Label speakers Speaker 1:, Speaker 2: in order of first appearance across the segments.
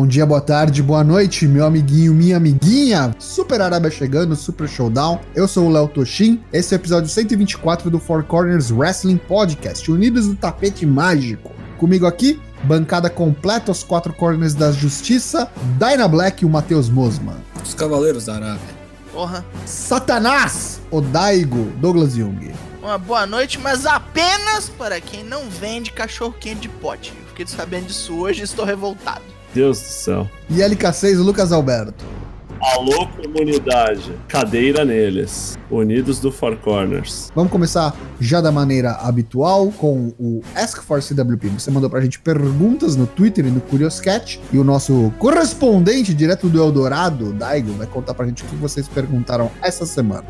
Speaker 1: Bom dia, boa tarde, boa noite, meu amiguinho, minha amiguinha. Super Arábia chegando, Super Showdown. Eu sou o Léo Toshin. Esse é o episódio 124 do Four Corners Wrestling Podcast, unidos no tapete mágico. Comigo aqui, bancada completa aos quatro corners da justiça, Dyna Black e o Matheus Mosman.
Speaker 2: Os Cavaleiros da Arábia.
Speaker 3: Porra.
Speaker 1: Satanás, o Daigo, Douglas Jung.
Speaker 3: Uma boa noite, mas apenas para quem não vende cachorro quente de pote. Eu fiquei sabendo disso hoje e estou revoltado.
Speaker 4: Deus do céu.
Speaker 1: E LK6, Lucas Alberto.
Speaker 4: Alô, comunidade. Cadeira neles. Unidos do Four Corners.
Speaker 1: Vamos começar já da maneira habitual com o Ask for CWP. Você mandou pra gente perguntas no Twitter e no Curioscat. E o nosso correspondente direto do Eldorado, Daigo, vai contar pra gente o que vocês perguntaram essa semana.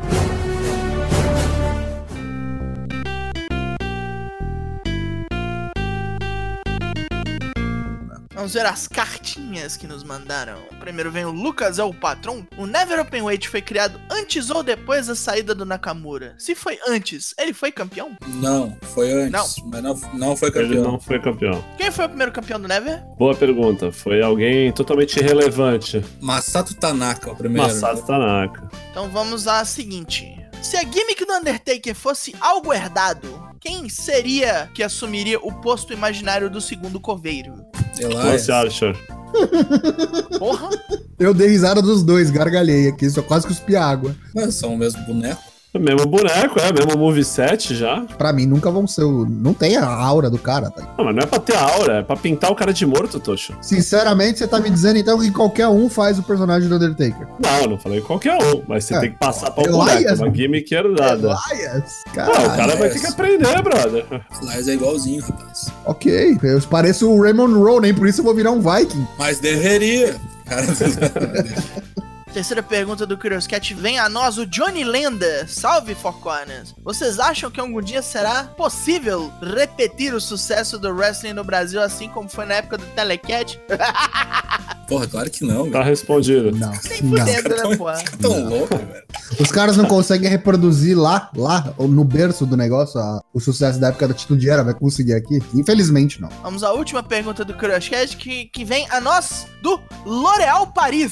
Speaker 3: Vamos ver as cartinhas que nos mandaram. Primeiro vem o Lucas, é o patrão. O Never Open Weight foi criado antes ou depois da saída do Nakamura? Se foi antes, ele foi campeão?
Speaker 2: Não, foi antes.
Speaker 3: Não.
Speaker 2: Mas não, não foi
Speaker 4: Ele
Speaker 2: campeão.
Speaker 4: não foi campeão.
Speaker 3: Quem foi o primeiro campeão do Never?
Speaker 4: Boa pergunta. Foi alguém totalmente irrelevante.
Speaker 2: Masato Tanaka, o primeiro.
Speaker 4: Masato Tanaka.
Speaker 3: Então vamos à seguinte. Se a gimmick do Undertaker fosse algo herdado, quem seria que assumiria o posto imaginário do segundo coveiro?
Speaker 2: Elias.
Speaker 3: Porra!
Speaker 1: Eu dei risada dos dois, gargalhei aqui, só quase cuspi água.
Speaker 2: Mas são o mesmo boneco.
Speaker 4: O mesmo boneco, é, mesmo moveset já.
Speaker 1: Pra mim nunca vão ser o... Não tem a aura do cara, tá?
Speaker 4: Não, mas não é pra ter aura, é pra pintar o cara de morto, Tocho.
Speaker 1: Sinceramente, você tá me dizendo então que qualquer um faz o personagem do Undertaker.
Speaker 4: Não, não falei qualquer um, mas você
Speaker 1: É.
Speaker 4: tem que passar pra um
Speaker 1: Elias,
Speaker 4: boneco, uma gimmick herdada.
Speaker 1: Elias,
Speaker 4: Não,
Speaker 1: cara.
Speaker 4: o cara vai ter que aprender, brother.
Speaker 2: Elias é igualzinho, rapaz.
Speaker 1: Ok, eu pareço o Raymond Rowe, nem por isso eu vou virar um Viking.
Speaker 2: Mas deveria. Cara,
Speaker 3: Terceira pergunta do Curious Cat vem a nós, o Johnny Lenda. Salve, Four Corners. Vocês acham que algum dia será possível repetir o sucesso do wrestling no Brasil assim como foi na época do Telecat?
Speaker 2: porra, claro que não,
Speaker 4: Tá
Speaker 2: velho.
Speaker 4: respondido.
Speaker 1: Não,
Speaker 3: Nem
Speaker 1: não.
Speaker 3: fudendo, né, porra?
Speaker 2: Tão louco, velho.
Speaker 1: Os caras não conseguem reproduzir lá, lá, no berço do negócio, a- o sucesso da época da Atitude Era, vai conseguir aqui? Infelizmente, não.
Speaker 3: Vamos à última pergunta do Curious Cat que, que vem a nós, do L'Oréal Paris.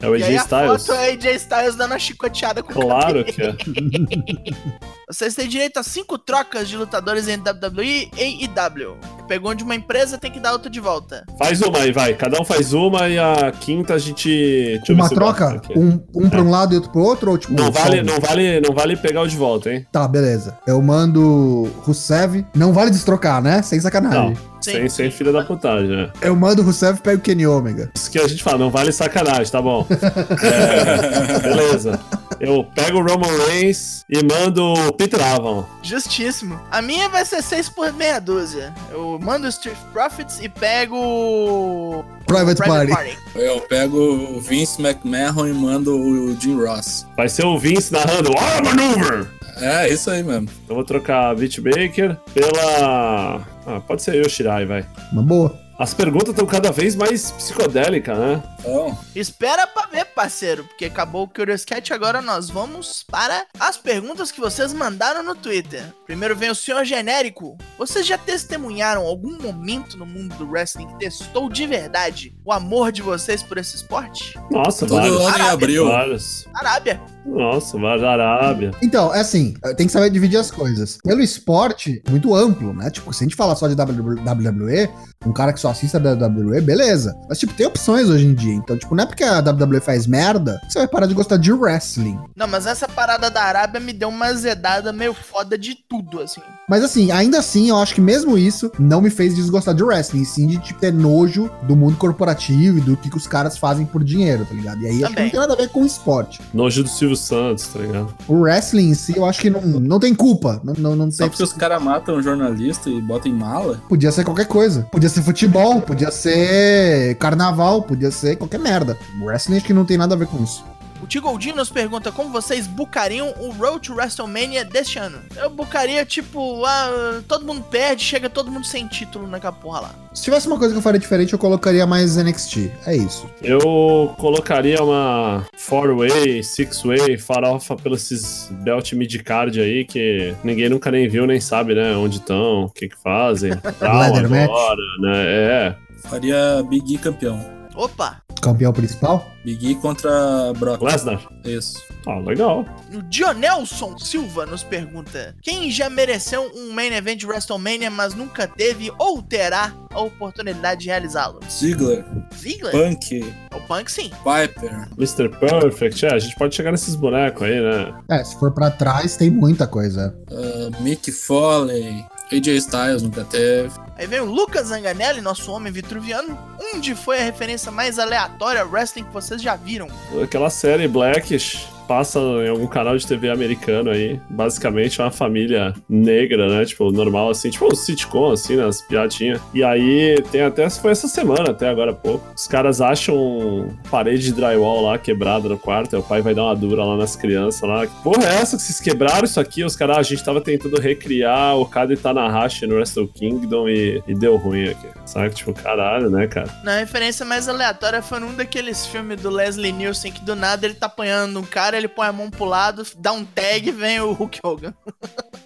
Speaker 4: É o
Speaker 3: e
Speaker 4: AJ
Speaker 3: a
Speaker 4: Styles.
Speaker 3: foto é AJ Styles dando uma chicoteada com o
Speaker 4: Claro que é.
Speaker 3: Vocês têm direito a cinco trocas de lutadores em WWE e AEW. Pegou um de uma empresa, tem que dar outra de volta.
Speaker 4: Faz uma aí, vai. Cada um faz uma e a quinta a gente.
Speaker 1: Uma troca? Um, um pra um lado e outro pro outro? Ou tipo.
Speaker 4: Não vale, não, vale, não vale pegar o de volta, hein?
Speaker 1: Tá, beleza. Eu mando Rusev. Não vale destrocar, né? Sem sacanagem.
Speaker 4: Não.
Speaker 3: Sim,
Speaker 4: sem, sem filha da putagem, né?
Speaker 1: Eu mando Rusev e pego o Kenny Omega.
Speaker 4: Isso que a gente fala, não vale sacanagem, tá bom. É, beleza. Eu pego o Roman Reigns e mando o Peter Avalon.
Speaker 3: Justíssimo. A minha vai ser 6 por meia dúzia. Eu mando o Street Profits e pego o
Speaker 1: Private, Party.
Speaker 2: Eu pego o Vince McMahon e mando o Jim Ross.
Speaker 4: Vai ser o Vince narrando War Maneuver.
Speaker 2: É, isso aí mesmo.
Speaker 4: Eu vou trocar a Beat Baker pela. Ah, pode ser eu, Shirai, vai.
Speaker 1: Uma boa.
Speaker 4: As perguntas estão cada vez mais psicodélicas, né?
Speaker 2: Então,
Speaker 3: Espera pra ver, parceiro, porque acabou o Curious Cat, agora nós vamos para as perguntas que vocês mandaram no Twitter. Primeiro vem o senhor genérico. Vocês já testemunharam algum momento no mundo do wrestling que testou de verdade o amor de vocês por esse esporte?
Speaker 4: Nossa,
Speaker 2: todo
Speaker 4: vários.
Speaker 2: ano em
Speaker 3: Arábia.
Speaker 2: abril.
Speaker 4: Vários.
Speaker 3: Arábia.
Speaker 4: Nossa, vários Arábia.
Speaker 1: Então, é assim, tem que saber dividir as coisas. Pelo esporte, muito amplo, né? Tipo, se a gente falar só de WWE, um cara que só assista a WWE, beleza. Mas, tipo, tem opções hoje em dia. Então, tipo, não é porque a WWE faz merda que você vai parar de gostar de wrestling.
Speaker 3: Não, mas essa parada da Arábia me deu uma azedada meio foda de tudo, assim.
Speaker 1: Mas, assim, ainda assim, eu acho que mesmo isso não me fez desgostar de wrestling. Sim, de, tipo, ter nojo do mundo corporativo e do que, que os caras fazem por dinheiro, tá ligado? E aí, acho que não tem nada a ver com esporte.
Speaker 4: Nojo do Silvio Santos, tá ligado?
Speaker 1: O wrestling em si, eu acho que não, não tem culpa. Não, não, não
Speaker 2: Só
Speaker 1: tem
Speaker 2: porque os caras matam um jornalista e botam em mala.
Speaker 1: Podia ser qualquer coisa. Podia ser futebol, podia ser carnaval, podia ser qualquer merda. O wrestling acho que não tem nada a ver com isso.
Speaker 3: O Tigoldinho nos pergunta como vocês bucariam o Road to WrestleMania deste ano. Eu bucaria, tipo, ah, todo mundo perde, chega todo mundo sem título naquela porra lá.
Speaker 1: Se tivesse uma coisa que eu faria diferente, eu colocaria mais NXT. É isso.
Speaker 4: Eu colocaria uma four-way, six-way, farofa pelos esses belt mid-card aí que ninguém nunca nem viu, nem sabe, né? Onde estão, o que que fazem. Tal,
Speaker 1: Leather match.
Speaker 4: agora, né? É.
Speaker 2: Faria Big E campeão.
Speaker 3: Opa!
Speaker 1: Campeão principal?
Speaker 2: Big E contra Brock.
Speaker 4: Lesnar.
Speaker 2: Isso.
Speaker 4: Ah, legal.
Speaker 3: O Dionelson Silva nos pergunta: Quem já mereceu um main event de WrestleMania, mas nunca teve ou terá a oportunidade de realizá-lo?
Speaker 2: Ziggler,
Speaker 3: Ziggler?
Speaker 2: Punk,
Speaker 3: O Punk, sim.
Speaker 2: Piper.
Speaker 4: Mr. Perfect. É, a gente pode chegar nesses bonecos aí, né?
Speaker 1: É, se for pra trás, tem muita coisa.
Speaker 2: uh, Mick Foley, AJ Styles nunca teve.
Speaker 3: Aí vem o Lucas Zanganelli, nosso homem vitruviano. Onde foi a referência mais aleatória ao wrestling que vocês já viram?
Speaker 4: Aquela série Blackish passa em algum canal de TV americano aí. Basicamente uma família negra, né? Tipo, normal, assim, tipo um sitcom, assim, nas piadinhas. E aí tem até. Foi essa semana, até agora há pouco. Os caras acham parede de drywall lá quebrada no quarto. Aí o pai vai dar uma dura lá nas crianças lá. Porra é essa que vocês quebraram isso aqui? Os caras, ah, a gente tava tentando recriar o Kade Tanahashi no Wrestle Kingdom e, e deu ruim aqui. Sabe? Tipo, caralho, né, cara?
Speaker 3: Na referência mais aleatória foi num daqueles filmes do Leslie Nielsen que do nada ele tá apanhando um cara, ele põe a mão pro lado, dá um tag e vem o Hulk Hogan.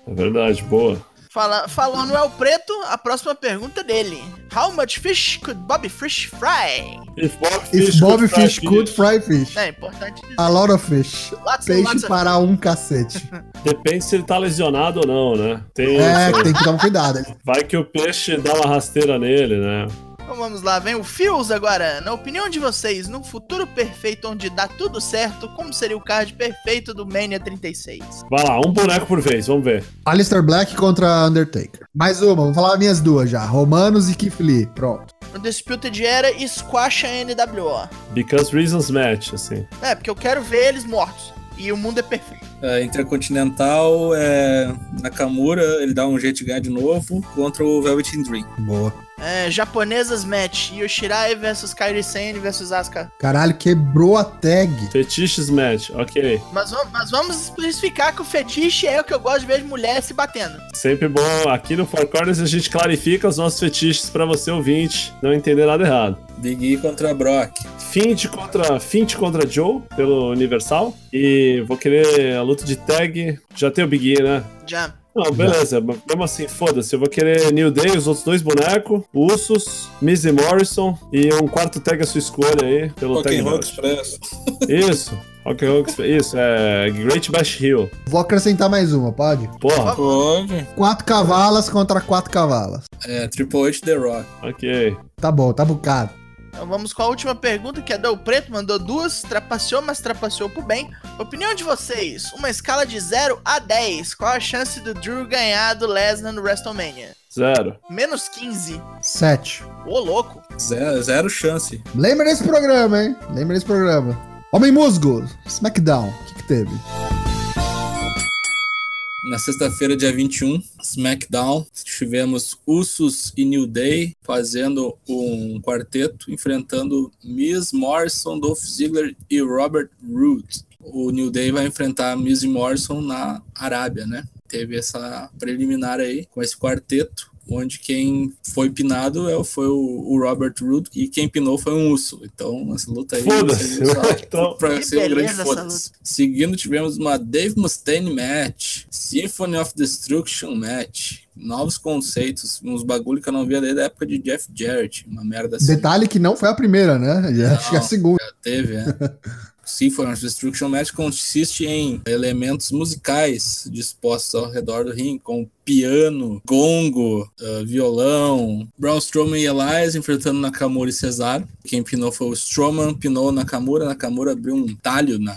Speaker 4: É verdade, boa.
Speaker 3: Fala, falando no El Preto, a próxima pergunta é dele. How much fish could Bobby Fish fry?
Speaker 4: If Bob
Speaker 1: If Bob
Speaker 4: could fry
Speaker 1: Fish could fry fish.
Speaker 3: É importante dizer.
Speaker 1: A lot of fish.
Speaker 3: Lots
Speaker 1: Peixe
Speaker 3: lots of-
Speaker 1: para um cacete.
Speaker 4: Depende se ele tá lesionado ou não, né? Tem
Speaker 1: É,
Speaker 4: isso.
Speaker 1: tem que tomar cuidado.
Speaker 4: Vai que o peixe dá uma rasteira nele, né?
Speaker 3: Então vamos lá, vem o Fios agora. Na opinião de vocês, num futuro perfeito onde dá tudo certo, como seria o card perfeito do Mania 36?
Speaker 4: Vai lá, um boneco por vez, vamos ver.
Speaker 1: Alistair Black contra Undertaker. Mais uma, vou falar minhas duas já. Romanos e Keith Lee. Pronto.
Speaker 3: No Disputed Era, squash a NWO.
Speaker 4: Because Reasons Match, assim.
Speaker 3: É, porque eu quero ver eles mortos. E o mundo é perfeito.
Speaker 2: Uh, Intercontinental é Nakamura, ele dá um jeito de ganhar de novo contra o Velvet Dream.
Speaker 1: Boa.
Speaker 3: É, japonesas match. Yoshirai versus Kairi Sane versus Asuka.
Speaker 1: Caralho, quebrou a tag.
Speaker 4: Fetiches Match, ok.
Speaker 3: Mas, mas vamos especificar que o fetiche é o que eu gosto de ver de mulher se batendo.
Speaker 4: Sempre bom. Aqui no Four Corners a gente clarifica os nossos fetiches pra você ouvinte não entender nada errado.
Speaker 2: Big E contra Brock.
Speaker 4: Fint contra, Fint contra Joe pelo Universal. E vou querer a luta de tag. Já tem o Big E, né?
Speaker 3: Já.
Speaker 4: Não, beleza. Mesmo assim, foda-se. Eu vou querer New Day, os outros dois bonecos, Usos, e Morrison e um quarto tag à sua escolha aí, pelo
Speaker 2: Rock
Speaker 4: tag match.
Speaker 2: Express.
Speaker 4: Isso. Rock Express. Isso, é Great Bash Hill.
Speaker 1: Vou acrescentar mais uma, pode?
Speaker 4: Porra,
Speaker 2: Pode.
Speaker 1: Quatro cavalas contra quatro cavalas.
Speaker 2: É, Triple H The Rock.
Speaker 4: ok.
Speaker 1: Tá bom, tá bocado.
Speaker 3: Então vamos com a última pergunta, que é do Preto, mandou duas, trapaceou, mas trapaceou pro bem. Opinião de vocês, uma escala de 0 a 10, qual a chance do Drew ganhar do Lesnar no WrestleMania?
Speaker 4: Zero.
Speaker 3: Menos 15.
Speaker 1: Sete.
Speaker 3: Ô, louco.
Speaker 2: Zero, zero chance.
Speaker 1: Lembra desse programa, hein? Lembra desse programa. Homem Musgo, SmackDown. O que, que teve?
Speaker 2: Na sexta-feira, dia 21, SmackDown, tivemos Usos e New Day fazendo um quarteto enfrentando Miz Morrison, Dolph Ziggler e Robert Roode. O New Day vai enfrentar Miz e Morrison na Arábia, né? Teve essa preliminar aí com esse quarteto, onde quem foi pinado é, o- foi o, o Robert Roode e quem pinou foi um Uso. Então, essa luta aí
Speaker 4: Foda-se. Então-
Speaker 2: pra ser um grande
Speaker 3: essa
Speaker 2: foda-se. Seguindo, tivemos uma Dave Mustaine match, Symphony of Destruction match, novos conceitos, uns bagulho que eu não via desde a época de Jeff Jarrett, uma merda assim.
Speaker 1: Detalhe que não foi a primeira, né? Já- Acho que é a segunda.
Speaker 2: Já teve, é. Symphony of Destruction Match consiste em elementos musicais dispostos ao redor do ringue, como piano, gongo, ah, violão. Braun Strowman e Elias enfrentando Nakamura e Cesaro. Quem pinou foi o Strowman, pinou Nakamura. Nakamura abriu um talho na,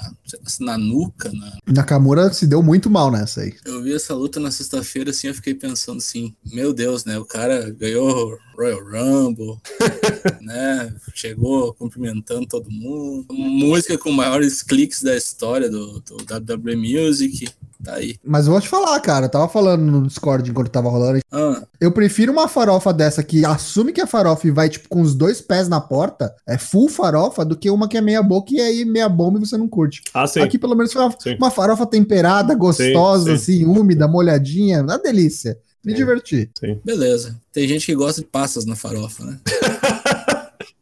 Speaker 2: na nuca. Na...
Speaker 1: Nakamura se deu muito mal nessa aí.
Speaker 2: Eu vi essa luta na sexta-feira assim, eu fiquei pensando assim, meu Deus, né? O cara ganhou Royal Rumble, né? Chegou cumprimentando todo mundo. Música com maiores cliques da história do, do WWE Music. Tá aí.
Speaker 1: Mas eu vou te falar, cara. Eu tava falando no Discord enquanto tava rolando.
Speaker 2: Ah,
Speaker 1: Eu prefiro uma farofa dessa que assume que é farofa e vai, tipo, com os dois pés na porta, é full farofa, do que uma que é meia boca e aí meia bomba e você não curte.
Speaker 4: Ah, sim.
Speaker 1: Aqui, pelo menos, foi uma,
Speaker 4: Sim.
Speaker 1: uma farofa temperada, gostosa,
Speaker 4: sim.
Speaker 1: assim, úmida, molhadinha. Uma delícia. Me
Speaker 4: É.
Speaker 1: diverti.
Speaker 2: beleza. Tem gente que gosta de passas na farofa, né?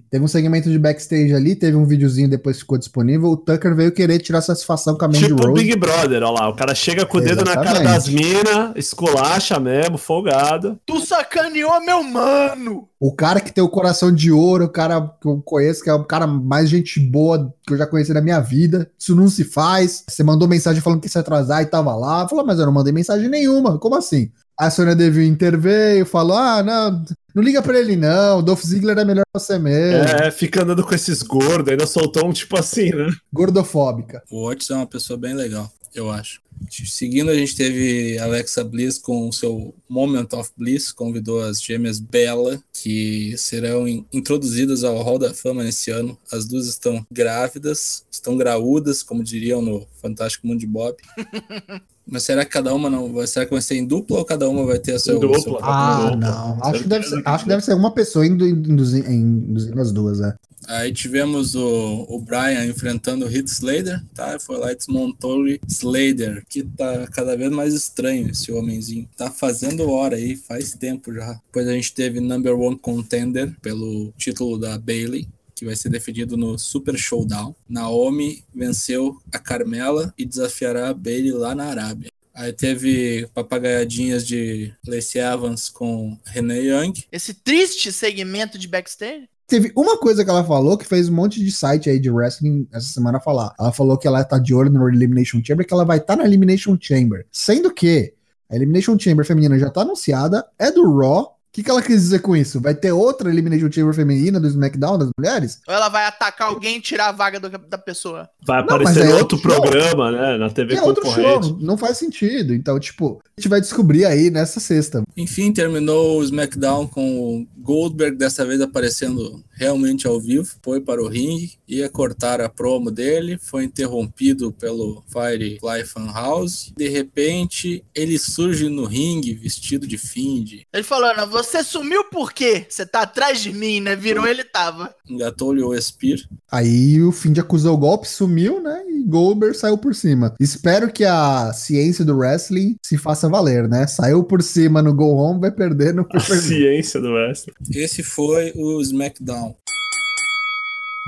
Speaker 1: Teve um segmento de backstage ali, teve um videozinho depois ficou disponível. O Tucker veio querer tirar satisfação com a Mandy
Speaker 4: Tipo o
Speaker 1: Rose.
Speaker 4: Big Brother, olha lá. O cara chega com o dedo na cara
Speaker 1: Exatamente.
Speaker 4: das minas, esculacha mesmo, folgado.
Speaker 3: Tu sacaneou meu mano!
Speaker 1: O cara que tem o coração de ouro, o cara que eu conheço, que é o cara mais gente boa que eu já conheci na minha vida. Isso não se faz. Você mandou mensagem falando que ia se atrasar e tava lá. Falou, mas eu não mandei mensagem nenhuma. Como assim? A Sônia Deville interveio, falou: ah, não, não liga pra ele não. Dolph Ziggler é melhor você mesmo.
Speaker 4: É, fica andando com esses gordos, ainda soltou um tipo assim, né?
Speaker 1: Gordofóbica.
Speaker 2: O Otis é uma pessoa bem legal, eu acho. Seguindo, a gente teve Alexa Bliss com o seu Moment of Bliss, convidou as gêmeas Bella, que serão in- introduzidas ao Hall da Fama nesse ano. As duas estão grávidas, estão graúdas, como diriam no Fantástico Mundo de Bob. Mas será que cada uma não vai? Será que vai ser em dupla ou cada uma vai ter a seu,
Speaker 4: dupla.
Speaker 2: seu
Speaker 1: Ah, não. Acho que, deve ser, acho que deve ser uma pessoa indo, induzi- induzindo as duas, é.
Speaker 2: Aí tivemos o, o Brian enfrentando o Heath Slater, tá? Foi lá e desmontou o Slater, que tá cada vez mais estranho esse homenzinho. Tá fazendo hora aí, faz tempo já. Depois a gente teve Number One Contender pelo título da Bailey. Que vai ser definido no Super Showdown. Naomi venceu a Carmela e desafiará a Bailey lá na Arábia. Aí teve papagaiadinhas de Lacey Evans com Renee Young.
Speaker 3: Esse triste segmento de backstage.
Speaker 1: Teve uma coisa que ela falou que fez um monte de site aí de wrestling essa semana falar. Ela falou que ela tá de olho no Elimination Chamber, que ela vai estar na Elimination Chamber. Sendo que a Elimination Chamber feminina já tá anunciada, é do Raw. O que, que ela quis dizer com isso? Vai ter outra Elimination Chamber feminina do SmackDown das mulheres?
Speaker 3: Ou ela vai atacar alguém e tirar a vaga do- da pessoa?
Speaker 4: Vai
Speaker 1: Não,
Speaker 4: aparecer em
Speaker 1: é
Speaker 4: outro programa, né? Na TV
Speaker 1: é outro
Speaker 4: concorrente.
Speaker 1: show, não faz sentido. Então, tipo, a gente vai descobrir aí nessa sexta.
Speaker 2: Enfim, terminou o SmackDown com o Goldberg dessa vez aparecendo realmente ao vivo. Foi para o ringue, ia cortar a promo dele, foi interrompido pelo Firefly Funhouse. De repente, ele surge no ringue vestido de Find,
Speaker 3: Ele falando, você sumiu por quê? Você tá atrás de mim, né? Virou, ele tava.
Speaker 2: engatou-lhe o Spear.
Speaker 1: Aí o Find acusou o golpe, sumiu, né? E Goldberg saiu por cima. Espero que a ciência do wrestling se faça valer, né? Saiu por cima no Go Home, vai perder no
Speaker 4: A ciência do wrestling.
Speaker 2: Esse foi o SmackDown.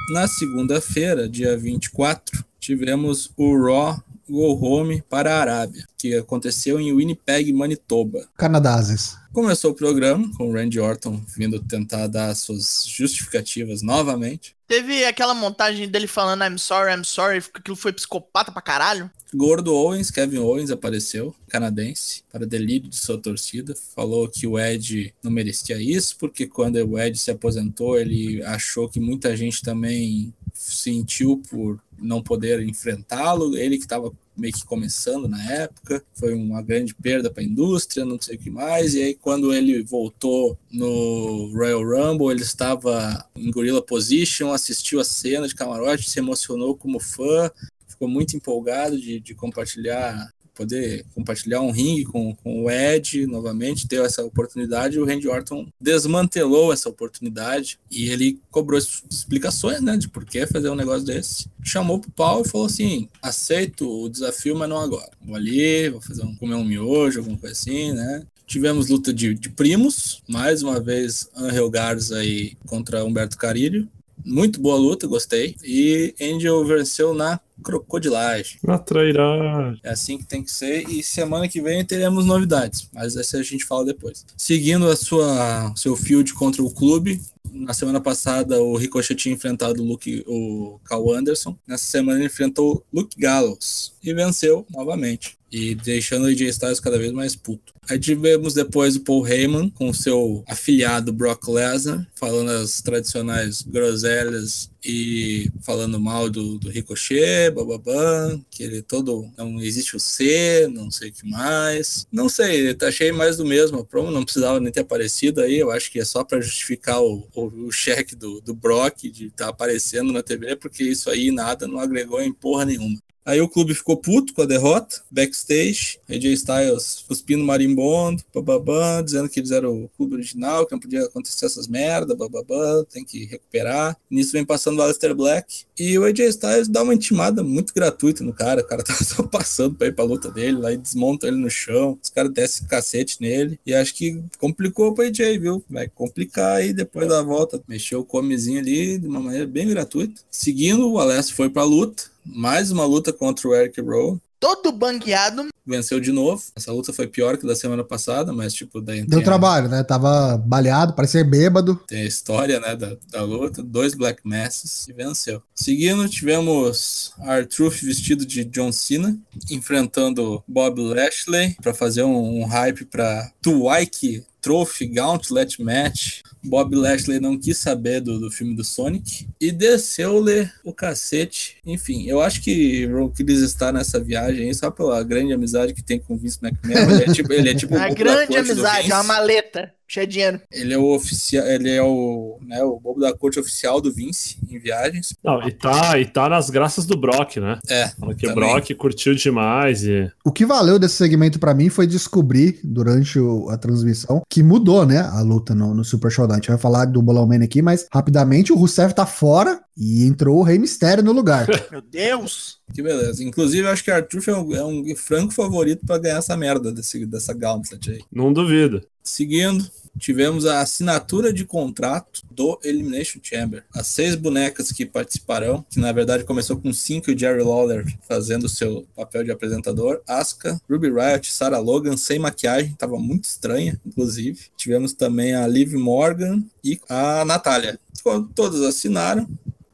Speaker 2: Na segunda-feira, dia 24, tivemos o Raw Go Home para a Arábia, que aconteceu em Winnipeg, Manitoba.
Speaker 1: Canadazes.
Speaker 2: Começou o programa com o Randy Orton vindo tentar dar suas justificativas novamente.
Speaker 3: Teve aquela montagem dele falando I'm sorry, I'm sorry, aquilo foi psicopata pra caralho.
Speaker 2: Gordo Owens, Kevin Owens apareceu, canadense, para delírio de sua torcida. Falou que o Ed não merecia isso, porque quando o Ed se aposentou, ele achou que muita gente também sentiu por não poder enfrentá-lo. Ele que estava meio que começando na época, foi uma grande perda para a indústria, não sei o que mais. E aí, quando ele voltou no Royal Rumble, ele estava em Gorilla Position, assistiu a cena de camarote, se emocionou como fã, ficou muito empolgado de, de compartilhar, poder compartilhar um ringue com, com o Ed novamente, deu essa oportunidade, o Randy Orton desmantelou essa oportunidade e ele cobrou es- explicações, né, de por que fazer um negócio desse. Chamou pro pau e falou assim, aceito o desafio, mas não agora. Vou ali, vou fazer um, comer um miojo, alguma coisa assim, né. Tivemos luta de, de primos, mais uma vez Angel Garza aí contra Humberto Carilho. Muito boa luta, gostei. E Angel venceu na crocodilagem.
Speaker 4: Na trairagem.
Speaker 2: É assim que tem que ser. E semana que vem teremos novidades. Mas essa a gente fala depois. Seguindo a sua seu field contra o clube. Na semana passada o Ricochet tinha enfrentado o, Luke, o Cal Anderson. Nessa semana ele enfrentou o Luke Gallows. E venceu novamente. E deixando o AJ Styles cada vez mais puto. Aí tivemos depois o Paul Heyman com seu afiliado Brock Lesnar, falando as tradicionais groselhas e falando mal do, do Ricochet, bababam, que ele todo. Não existe o C, não sei o que mais. Não sei, achei mais do mesmo. A promo não precisava nem ter aparecido aí. Eu acho que é só para justificar o, o, o cheque do, do Brock de estar aparecendo na TV, porque isso aí nada não agregou em porra nenhuma. Aí o clube ficou puto com a derrota, backstage, AJ Styles cuspindo marimbondo, bababã, dizendo que eles eram o clube original, que não podia acontecer essas merda, bababã, tem que recuperar. Nisso vem passando o Aleister Black e o AJ Styles dá uma intimada muito gratuita no cara, o cara tava só passando pra ir pra luta dele, lá e desmonta ele no chão, os caras descem cacete nele e acho que complicou pro AJ, viu? Vai complicar aí depois da volta. Mexeu o comezinho ali de uma maneira bem gratuita. Seguindo, o Alessio foi pra luta, mais uma luta contra o Eric Rowe.
Speaker 3: Todo bangueado.
Speaker 2: Venceu de novo. Essa luta foi pior que da semana passada, mas tipo, daí
Speaker 1: Deu trabalho, né? Tava baleado, parecia bêbado.
Speaker 2: tem a história né, da, da luta. Dois Black Masses e venceu. Seguindo, tivemos R-Truth vestido de John Cena, enfrentando Bob Lashley para fazer um, um hype para Tuwaiki Trophy Gauntlet Match. Bob Lashley não quis saber do, do filme do Sonic e desceu-lhe o cacete. Enfim, eu acho que o Chris está nessa viagem aí só pela grande amizade que tem com o Vince McMahon. Ele é tipo, ele é tipo da
Speaker 3: grande amizade,
Speaker 2: Vince.
Speaker 3: uma maleta cheia de dinheiro.
Speaker 2: Ele é o oficial, ele é o, né, o bobo da corte oficial do Vince em viagens.
Speaker 4: Não, e tá, e tá nas graças do Brock, né?
Speaker 2: É,
Speaker 4: Fala que o. Brock curtiu demais e.
Speaker 1: O que valeu desse segmento pra mim foi descobrir durante o- a transmissão que mudou, né, a luta no, no Super Showdown. A gente vai falar do Bolão Man aqui, mas rapidamente o Rusev tá fora e entrou o Rei Mistério no lugar.
Speaker 3: Meu Deus.
Speaker 2: que beleza. Inclusive, eu acho que Arthur é um, é um franco favorito pra ganhar essa merda desse, dessa Gauntlet aí.
Speaker 4: Não duvido.
Speaker 2: Seguindo, tivemos a assinatura de contrato do Elimination Chamber. As seis bonecas que participarão, que na verdade começou com cinco e o Jerry Lawler fazendo seu papel de apresentador. Asuka, Ruby Riot, Sarah Logan, sem maquiagem, tava muito estranha, inclusive. Tivemos também a Liv Morgan e a Natália. Quando todos assinaram,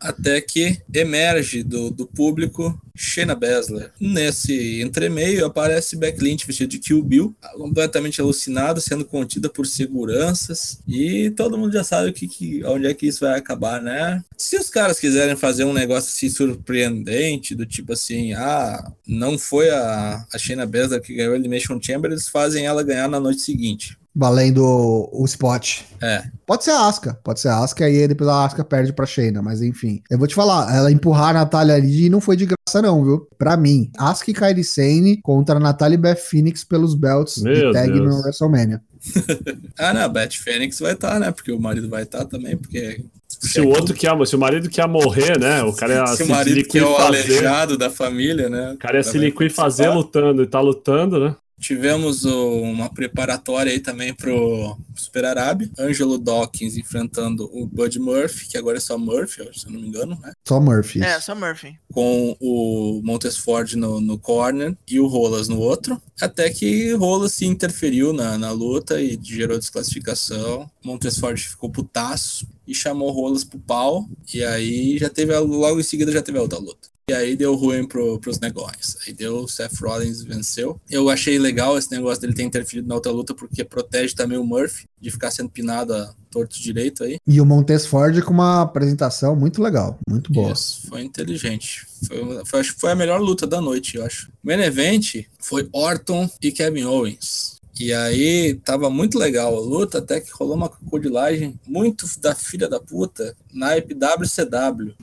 Speaker 2: até que emerge do, do público Shayna Baszler. Nesse entremeio aparece Beck Lynch vestido de Kill Bill, completamente alucinado, sendo contida por seguranças e todo mundo já sabe que, que, onde é que isso vai acabar, né? Se os caras quiserem fazer um negócio assim surpreendente, do tipo assim, ah, não foi a, a Shayna Baszler que ganhou a Elimination Chamber, eles fazem ela ganhar na noite seguinte.
Speaker 1: Valendo o, o spot.
Speaker 2: É,
Speaker 1: Pode ser a Asuka, pode ser a Asuka e aí depois a Asuka perde pra Shayna, mas enfim. Eu vou te falar, ela empurrar a Natália ali não foi de graça não, viu? Pra mim, Asuka e Kairi Sane contra a Natália e Beth Phoenix pelos belts de
Speaker 4: Meu
Speaker 1: tag
Speaker 4: Deus.
Speaker 1: no WrestleMania.
Speaker 2: Ah, não, a Beth Phoenix vai estar, né? Porque o marido vai estar também, porque.
Speaker 4: Se o outro quer, se o marido quer morrer, né? O cara ia
Speaker 2: Se
Speaker 4: se
Speaker 2: o marido que é o
Speaker 4: fazer.
Speaker 2: aleijado da família, né?
Speaker 4: O cara ia se liquifazer
Speaker 2: participar.
Speaker 4: lutando e tá lutando, né?
Speaker 2: Tivemos o- uma preparatória aí também pro Super Arábia. Angelo Dawkins enfrentando o Bud Murphy, que agora é só Murphy, se eu não me engano, né?
Speaker 1: Só Murphy.
Speaker 3: É, só Murphy.
Speaker 2: Com o Montesford no, no corner e o Rolas no outro. Até que Rolas se interferiu na, na luta e gerou desclassificação. Montesford ficou putaço e chamou Rolas pro pau. E aí já teve, a- logo em seguida já teve a outra luta. E aí deu ruim pro, pros negócios. Aí deu, Seth Rollins venceu. Eu achei legal esse negócio dele ter interferido na outra luta, porque protege também o Murphy de ficar sendo pinado a torto direito aí.
Speaker 1: E o Montesford com uma apresentação muito legal, muito boa.
Speaker 2: Isso, foi inteligente. Foi, foi- acho que foi a melhor luta da noite, eu acho. O main event foi Orton e Kevin Owens. E aí tava muito legal a luta, até que rolou uma crocodilagem muito da filha da puta na WCW.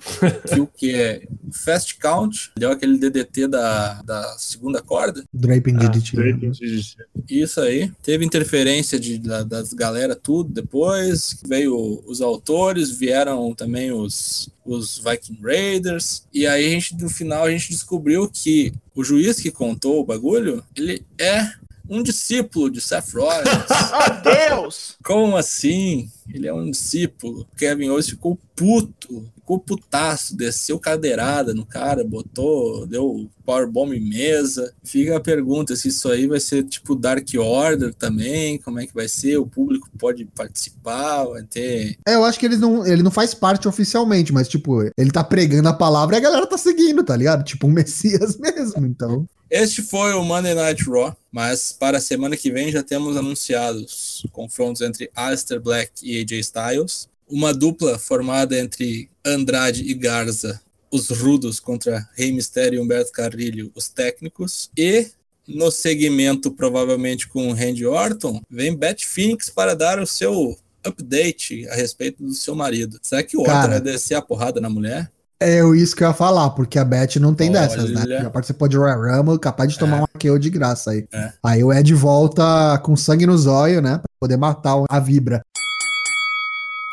Speaker 2: que o que é Fast Count, deu aquele DDT da, da segunda corda.
Speaker 1: Draping
Speaker 4: Ah,
Speaker 1: DDT.
Speaker 4: DDT.
Speaker 2: Isso aí. Teve interferência de, da- das galera tudo depois. Veio os autores, vieram também os, os Viking Raiders. E aí a gente, no final, a gente descobriu que o juiz que contou o bagulho, ele é um discípulo de Seth Rollins.
Speaker 3: Oh, Deus!
Speaker 2: Como assim? Ele é um discípulo. Kevin Owens ficou puto, ficou putaço, desceu cadeirada no cara, botou, deu powerbomb em mesa. Fica a pergunta se isso aí vai ser tipo Dark Order também, como é que vai ser? O público pode participar, vai ter...
Speaker 1: É, eu acho que ele não, ele não faz parte oficialmente, mas, tipo, ele tá pregando a palavra e a galera tá seguindo, tá ligado? Tipo um Messias mesmo, então.
Speaker 2: Este foi o Monday Night Raw, mas para a semana que vem já temos anunciados confrontos entre Aleister Black e AJ Styles, uma dupla formada entre Andrade e Garza, os rudos contra Rei Mysterio e Humberto Carrilho, os técnicos, e no segmento provavelmente com o Randy Orton, vem Beth Phoenix para dar o seu update a respeito do seu marido. Será que o Orton
Speaker 1: Cara.
Speaker 2: vai descer a porrada na mulher?
Speaker 1: É isso que eu ia falar, porque a Beth não tem
Speaker 2: Olha.
Speaker 1: dessas, né? Já participou de Royal Rumble, capaz de tomar
Speaker 2: É.
Speaker 1: um KO de graça aí.
Speaker 2: É.
Speaker 1: Aí o Ed volta com sangue nos olhos, né? Pra poder matar a Vibra.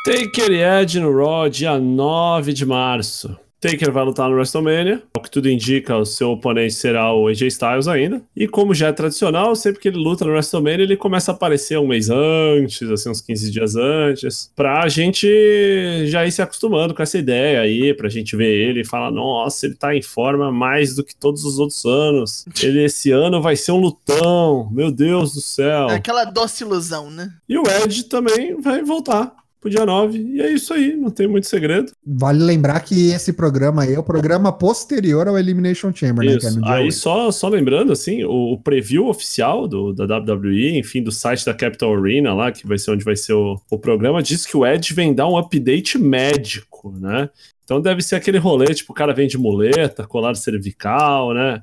Speaker 4: Taker e Edge no Raw, dia 9 de março. Taker vai lutar no WrestleMania. O que tudo indica, o seu oponente será o AJ Styles ainda. E como já é tradicional, sempre que ele luta no WrestleMania, ele começa a aparecer um mês antes, assim, uns 15 dias antes. Pra gente já ir se acostumando com essa ideia aí, pra gente ver ele e falar: nossa, ele tá em forma mais do que todos os outros anos. Ele esse ano vai ser um lutão. Meu Deus do céu.
Speaker 3: É aquela doce ilusão, né?
Speaker 4: E o Ed também vai voltar pro dia 9. E é isso aí, não tem muito segredo.
Speaker 1: Vale lembrar que esse programa aí é o programa posterior ao Elimination Chamber, né? É
Speaker 4: Isso.
Speaker 1: no dia
Speaker 4: Aí
Speaker 1: 8.
Speaker 4: só, só lembrando, assim, o, o preview oficial do, da WWE, enfim, do site da Capital Arena lá, que vai ser onde vai ser o, o programa, diz que o Ed vem dar um update médico, né? Então deve ser aquele rolê, tipo, o cara vem de muleta, colar cervical, né?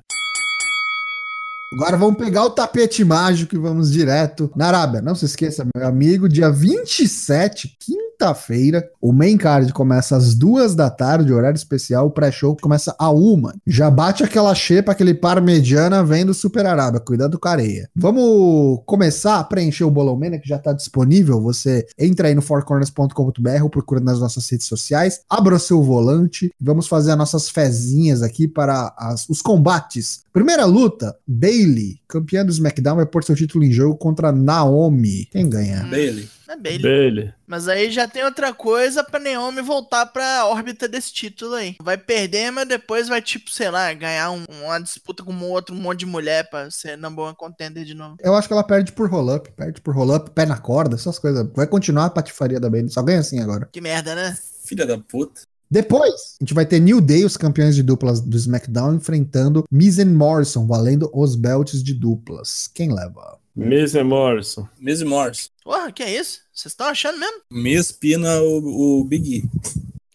Speaker 1: Agora vamos pegar o tapete mágico e vamos direto na Arábia. Não se esqueça, meu amigo, dia 27, quinta-feira, o main card começa às duas da tarde, horário especial, o pré-show começa a uma. Já bate aquela xepa, aquele par mediana, vem do Super Arábia, cuidado com a areia. Vamos começar a preencher o Bolão Mania, que já está disponível. Você entra aí no fourcorners.com.br ou procura nas nossas redes sociais, abra o seu volante, vamos fazer as nossas fezinhas aqui para as- os combates. Primeira luta, Bailey, campeã do SmackDown, vai pôr seu título em jogo contra Naomi. Quem ganha?
Speaker 2: Bailey.
Speaker 3: É Bailey.
Speaker 4: Dele.
Speaker 3: Mas aí já tem outra coisa pra Naomi voltar pra órbita desse título aí. Vai perder, mas depois vai, tipo, sei lá, ganhar um- uma disputa com um outro monte de mulher pra ser number one contender de novo.
Speaker 1: Eu acho que ela perde por roll-up, perde por roll-up, pé na corda, essas coisas. Vai continuar a patifaria da Bailey, só ganha assim agora.
Speaker 3: Que merda, né?
Speaker 2: Filha da puta.
Speaker 1: Depois, a gente vai ter New Day, os campeões de duplas do SmackDown, enfrentando Miz e Morrison, valendo os belts de duplas. Quem leva?
Speaker 4: Miz e Morrison.
Speaker 2: Miz Morse.
Speaker 3: Porra, que é isso? Vocês estão achando mesmo?
Speaker 2: Miz pina o, o Big E.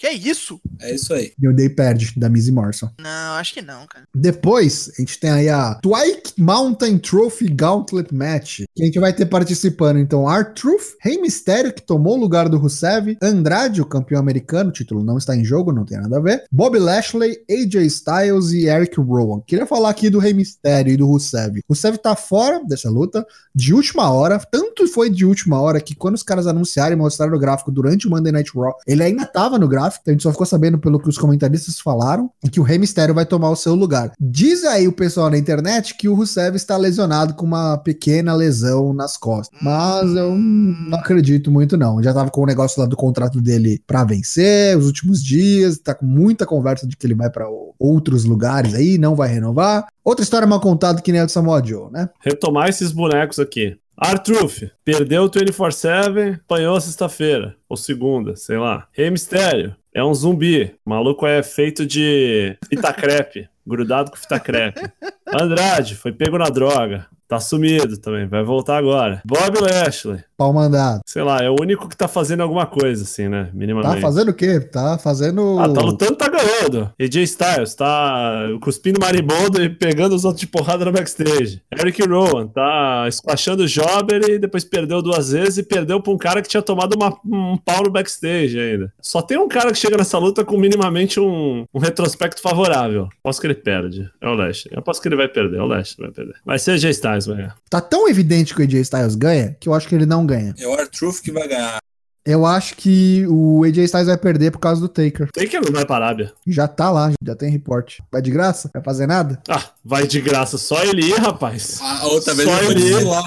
Speaker 3: Que é isso?
Speaker 2: É isso aí.
Speaker 1: New Day perde da e Morrison.
Speaker 3: Não, acho que não, cara.
Speaker 1: Depois, a gente tem aí a Twike Mountain Trophy Gauntlet Match, que a gente vai ter participando, então, R-Truth, Rey Mysterio, que tomou o lugar do Rusev, Andrade, o campeão americano, o título não está em jogo, não tem nada a ver, Bob Lashley, AJ Styles e Eric Rowan. Queria falar aqui do Rey Mysterio e do Rusev. Rusev tá fora dessa luta, de última hora, tanto foi de última hora que quando os caras anunciaram e mostraram o gráfico durante o Monday Night Raw, ele ainda tava no gráfico, a gente só ficou sabendo pelo que os comentaristas falaram, e que o Rey Mysterio vai tomar o seu lugar. Diz aí o pessoal na internet que o Rusev está lesionado com uma pequena lesão nas costas, mas eu não acredito muito não. Já tava com o negócio lá do contrato dele pra vencer, os últimos dias, tá com muita conversa de que ele vai pra o- outros lugares aí, não vai renovar. Outra história mal contada que nem a do Samoa Joe, né?
Speaker 4: Retomar esses bonecos aqui. Artruth, perdeu o 24-7, apanhou sexta-feira, ou segunda, sei lá. Rei Mistério, é um zumbi. O maluco é feito de fita crepe, grudado com fita crepe. Andrade, foi pego na droga. Tá sumido também, vai voltar agora. Bob Lashley,
Speaker 1: Pau mandado.
Speaker 4: sei lá, é o único que tá fazendo alguma coisa, assim, né?
Speaker 1: Tá
Speaker 4: Minimamente.
Speaker 1: fazendo o quê? Tá fazendo.
Speaker 4: Ah, tá lutando, tá ganhando. AJ Styles tá cuspindo maribondo e pegando os outros de porrada no backstage. Eric Rowan tá esquachando o Jobber e depois perdeu duas vezes e perdeu pra um cara que tinha tomado uma- um pau no backstage ainda. Só tem um cara que chega nessa luta com minimamente um, um retrospecto favorável. Aposto que ele perde. É o Lashley. Eu aposto que ele vai perder. É o Lashley vai perder. Vai ser AJ Styles, vai ganhar.
Speaker 1: Tá tão evidente que o AJ Styles ganha que eu acho que ele não ganha.
Speaker 2: É o R-Truth que vai ganhar.
Speaker 1: Eu acho que o AJ Styles vai perder por causa do Taker.
Speaker 4: Tem que não vai pra Arábia.
Speaker 1: Já tá lá, já tem report. Vai de graça? Vai fazer nada?
Speaker 4: Ah, vai de graça. Só ele ir, rapaz.
Speaker 2: A outra vez
Speaker 4: Só
Speaker 2: ele foi lá.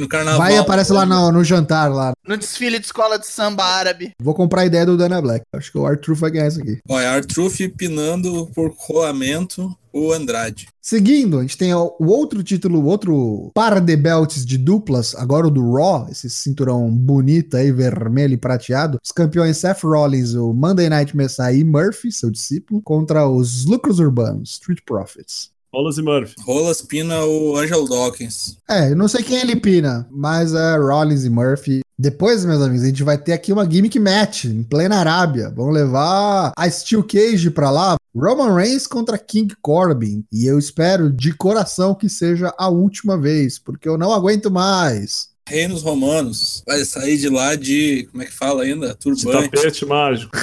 Speaker 2: No carnaval.
Speaker 1: Vai e aparece lá no, no jantar lá.
Speaker 3: No desfile de escola de samba árabe.
Speaker 1: Vou comprar a ideia do Dana Black. Acho que o Arthur vai ganhar isso aqui.
Speaker 2: Olha, R-Truth pinando por rolamento o Andrade.
Speaker 1: Seguindo, a gente tem o o outro título, o outro par de belts de duplas, agora o do Raw, esse cinturão bonito aí, vermelho e prateado. Os campeões Seth Rollins, o Monday Night Messiah e Murphy, seu discípulo, contra os lucros urbanos, Street Profits.
Speaker 4: Rollins e Murphy.
Speaker 2: Rolas pina o Angelo Dawkins.
Speaker 1: É, eu não sei quem ele pina, mas é Rollins e Murphy. Depois, meus amigos, a gente vai ter aqui uma gimmick match em plena Arábia. Vamos levar a Steel Cage pra lá. Roman Reigns contra King Corbin. E eu espero de coração que seja a última vez, porque eu não aguento mais.
Speaker 2: Reinos romanos. Vai sair de lá de. Como é que fala ainda?
Speaker 4: De
Speaker 2: Turbante.
Speaker 4: tapete mágico.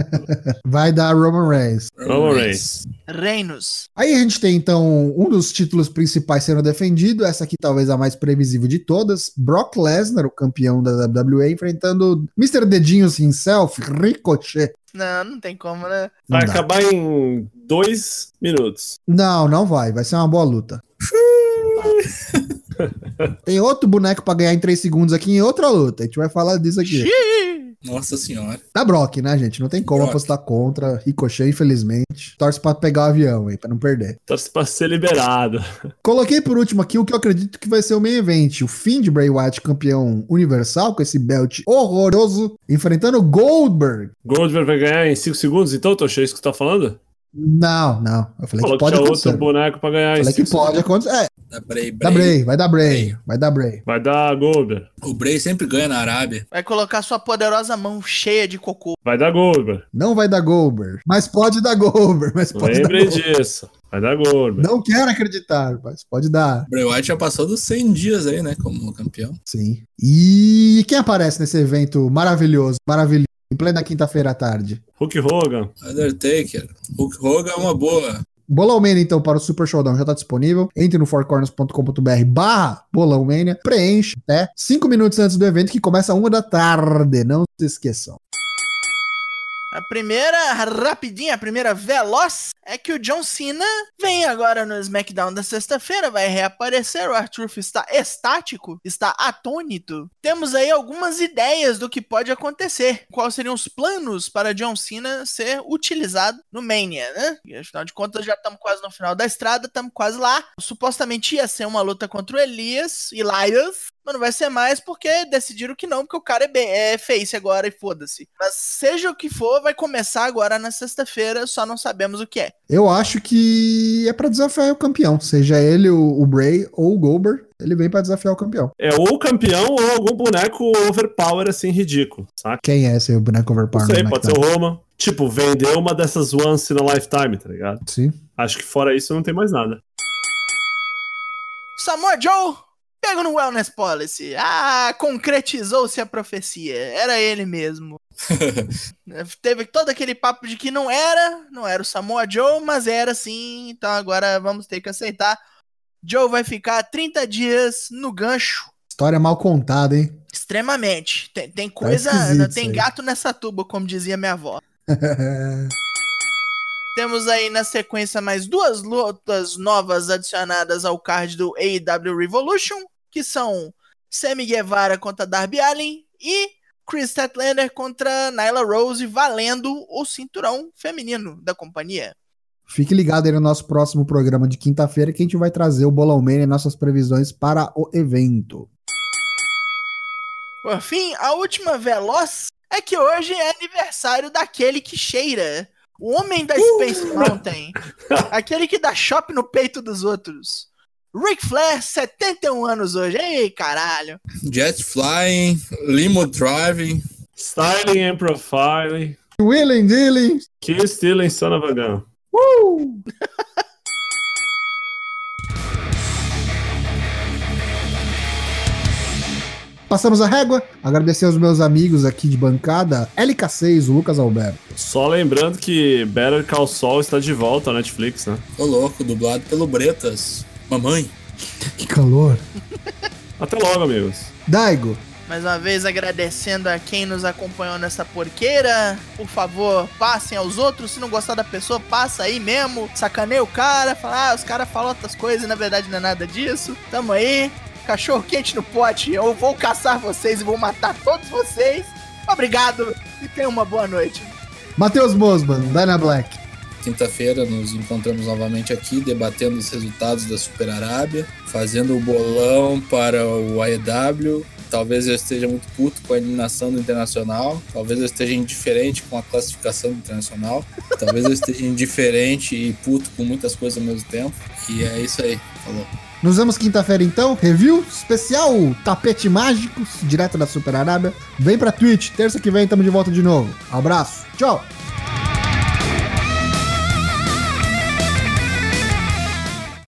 Speaker 1: Vai dar Roman Reigns.
Speaker 4: Roman Reigns.
Speaker 3: Reinos.
Speaker 1: Aí a gente tem então um dos títulos principais sendo defendido, essa aqui talvez a mais previsível de todas, Brock Lesnar, o campeão da WWE, enfrentando Mr. Dedinhos himself, Ricochet.
Speaker 3: Não, não tem como, né?
Speaker 4: Vai acabar em dois minutos.
Speaker 1: Não, não vai, vai ser uma boa luta. Tem outro boneco pra ganhar em 3 segundos aqui em outra luta. A gente vai falar disso aqui.
Speaker 3: Xiii.
Speaker 2: Nossa senhora.
Speaker 1: Da Brock, né, gente? Não tem como
Speaker 2: Brock.
Speaker 1: apostar contra. Ricochet, infelizmente. Torce pra pegar o avião aí, pra não perder.
Speaker 4: Torce pra ser liberado.
Speaker 1: Coloquei por último aqui o que eu acredito que vai ser o main event. O fim de Bray Wyatt, campeão universal, com esse belt horroroso, enfrentando Goldberg.
Speaker 4: Goldberg vai ganhar em 5 segundos, então, Tocha, é isso que tu tá falando?
Speaker 1: Não, não. Eu falei
Speaker 4: Falou
Speaker 1: que pode acontecer.
Speaker 4: outro boneco pra ganhar em
Speaker 1: Falei que
Speaker 4: 5
Speaker 1: pode acontecer. É,
Speaker 2: Da Bray,
Speaker 1: dá
Speaker 2: Bray.
Speaker 1: Bray, vai dar Bray. Vai dar Bray.
Speaker 4: Vai dar Goldberg.
Speaker 2: O Bray sempre ganha na Arábia.
Speaker 3: Vai colocar sua poderosa mão cheia de cocô.
Speaker 4: Vai dar Goldberg.
Speaker 1: Não vai dar Goldberg. Mas pode dar Goldberg. Mas pode
Speaker 4: Lembrem
Speaker 1: dar Goldberg.
Speaker 4: disso. Vai dar Goldberg.
Speaker 1: Não quero acreditar, mas pode dar.
Speaker 2: O Bray Wyatt já passou dos 100 dias aí, né? Como campeão.
Speaker 1: Sim. E quem aparece nesse evento maravilhoso, maravilhoso, em plena quinta-feira à tarde?
Speaker 4: Hulk Hogan.
Speaker 2: Undertaker. Hulk Hogan é uma boa.
Speaker 1: Bolão Mania, então, para o Super Showdown já está disponível. Entre no fourcorners.com.br barra Bolão Mania, preenche até 5 minutos antes do evento, que começa uma da tarde. Não se esqueçam.
Speaker 3: A primeira, rapidinha, a primeira veloz, é que o John Cena vem agora no SmackDown da sexta-feira, vai reaparecer. O Arthur está estático, está atônito. Temos aí algumas ideias do que pode acontecer. Quais seriam os planos para John Cena ser utilizado no Mania, né? E, afinal de contas, já estamos quase no final da estrada, estamos quase lá. Supostamente ia ser uma luta contra o Elias, Elias, mas não vai ser mais porque decidiram que não, porque o cara é, bem, é face agora e foda-se. Mas seja o que for, vai começar agora na sexta-feira, só não sabemos o que é.
Speaker 1: Eu acho que é para desafiar o campeão, seja ele o, o Bray ou o Goldberg, ele vem para desafiar o campeão.
Speaker 4: É ou o campeão ou algum boneco overpower assim ridículo, saca?
Speaker 1: Quem é esse boneco
Speaker 4: Não
Speaker 1: overpower?
Speaker 4: sei,
Speaker 1: no
Speaker 4: pode ser o? Roman. Tipo, vendeu uma dessas once in a lifetime, tá ligado?
Speaker 1: Sim.
Speaker 4: Acho que fora isso não tem mais nada.
Speaker 3: Samoa Joe, pego no Wellness Policy. Ah, concretizou-se a profecia. Era ele mesmo. Teve todo aquele papo de que não era, não era o Samoa Joe, mas era sim. Então agora vamos ter que aceitar. Joe vai ficar 30 dias no gancho.
Speaker 1: História mal contada, hein?
Speaker 3: Extremamente. Tem, tem coisa.
Speaker 1: esquisito
Speaker 3: tem gato nessa tuba, como dizia minha avó. Temos aí na sequência mais duas lutas novas adicionadas ao card do AEW Revolution, que são Sammy Guevara contra Darby Allin e Chris Statlander contra Nyla Rose, valendo o cinturão feminino da companhia.
Speaker 1: Fique ligado aí no nosso próximo programa de quinta-feira que a gente vai trazer o Bolão Mania e nossas previsões para o evento.
Speaker 3: Por fim, a última veloz é que hoje é aniversário daquele que cheira. O homem da Space Mountain. aquele que dá chope no peito dos outros. Ric Flair, 71 anos hoje. Ei, caralho.
Speaker 2: Jet Flying, Limo Driving.
Speaker 4: Styling and profiling.
Speaker 1: Willing Dealing.
Speaker 4: Kill stealing son of a gun.
Speaker 1: Uh! Passamos a régua. Agradecer aos meus amigos aqui de bancada, LK6, o Lucas Alberto.
Speaker 4: Só lembrando que Better Call Saul está de volta ao Netflix, né?
Speaker 2: Ô louco, dublado pelo Bretas. Mamãe.
Speaker 1: Que calor.
Speaker 4: Até logo, amigos.
Speaker 1: Daigo,
Speaker 3: Mais uma vez agradecendo a quem nos acompanhou nessa porqueira. Por favor, passem aos outros. Se não gostar da pessoa, passa aí mesmo. Sacaneia o cara. Fala, ah, os caras falam outras coisas e na verdade não é nada disso. Tamo aí. Cachorro quente no pote. Eu vou caçar vocês e vou matar todos vocês. Obrigado e tenham uma boa noite.
Speaker 1: Matheus Mosman, Dyna Black.
Speaker 2: Quinta-feira nos encontramos novamente aqui, debatendo os resultados da Super Arábia, fazendo o bolão para o AEW. Talvez eu esteja muito puto com a eliminação do Internacional. Talvez eu esteja indiferente com a classificação do Internacional. Talvez eu esteja indiferente e puto com muitas coisas ao mesmo tempo. E é isso aí. Falou.
Speaker 1: Nos vemos quinta-feira então, review especial Tapete Mágicos, direto da Super Arábia. Vem pra Twitch, terça que vem tamo de volta de novo. Abraço, tchau!